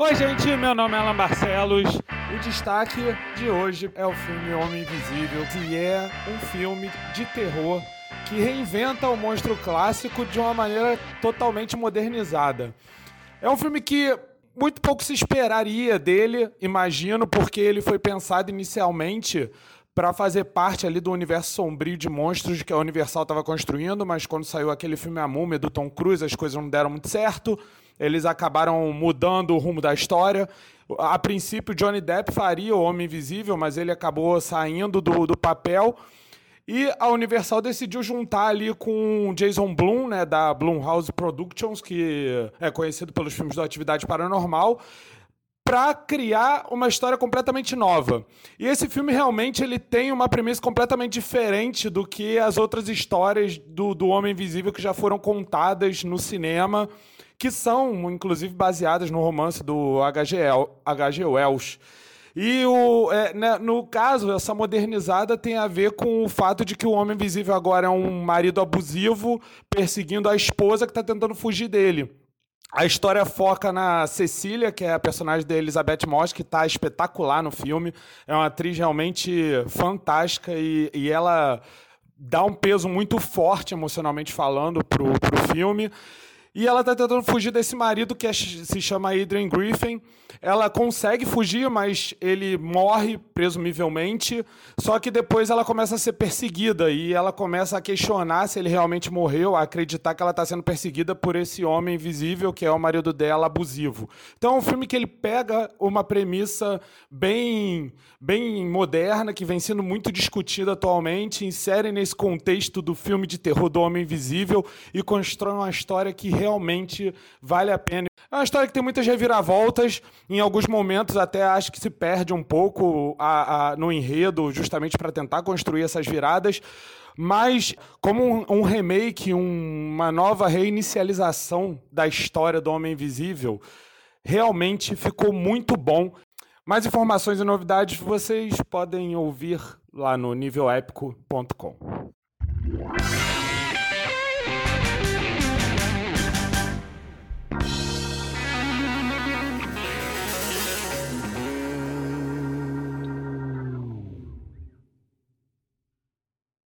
Oi, gente, meu nome é Alan Barcelos. O destaque de hoje é o filme Homem Invisível, que é um filme de terror que reinventa o monstro clássico de uma maneira totalmente modernizada. É um filme que muito pouco se esperaria dele, imagino, porque ele foi pensado inicialmente para fazer parte ali do universo sombrio de monstros que a Universal estava construindo, mas quando saiu aquele filme A Múmia do Tom Cruise, as coisas não deram muito certo. Eles acabaram mudando o rumo da história. A princípio, Johnny Depp faria o Homem Invisível, mas ele acabou saindo do, do papel. E a Universal decidiu juntar ali com Jason Blum, né, da Blumhouse Productions, que é conhecido pelos filmes da Atividade Paranormal, para criar uma história completamente nova. E esse filme realmente ele tem uma premissa completamente diferente do que as outras histórias do, do Homem Invisível que já foram contadas no cinema, que são, inclusive, baseadas no romance do H.G. Wells. E o, é, né, no caso, essa modernizada tem a ver com o fato de que o Homem Invisível agora é um marido abusivo perseguindo a esposa que está tentando fugir dele. A história foca na Cecília, que é a personagem da Elizabeth Moss, que está espetacular no filme. É uma atriz realmente fantástica e, e ela dá um peso muito forte, emocionalmente falando, para o filme. E ela está tentando fugir desse marido que é, se chama Adrian Griffin. Ela consegue fugir, mas ele morre, presumivelmente. Só que depois ela começa a ser perseguida e ela começa a questionar se ele realmente morreu, a acreditar que ela está sendo perseguida por esse homem invisível que é o marido dela, abusivo. Então é um filme que ele pega uma premissa bem, bem moderna, que vem sendo muito discutida atualmente, insere nesse contexto do filme de terror do Homem Invisível e constrói uma história que realmente vale a pena. É uma história que tem muitas reviravoltas, em alguns momentos até acho que se perde um pouco a, a, no enredo, justamente para tentar construir essas viradas. Mas, como um, um remake, um, uma nova reinicialização da história do Homem Invisível, realmente ficou muito bom. Mais informações e novidades vocês podem ouvir lá no nívelépico.com.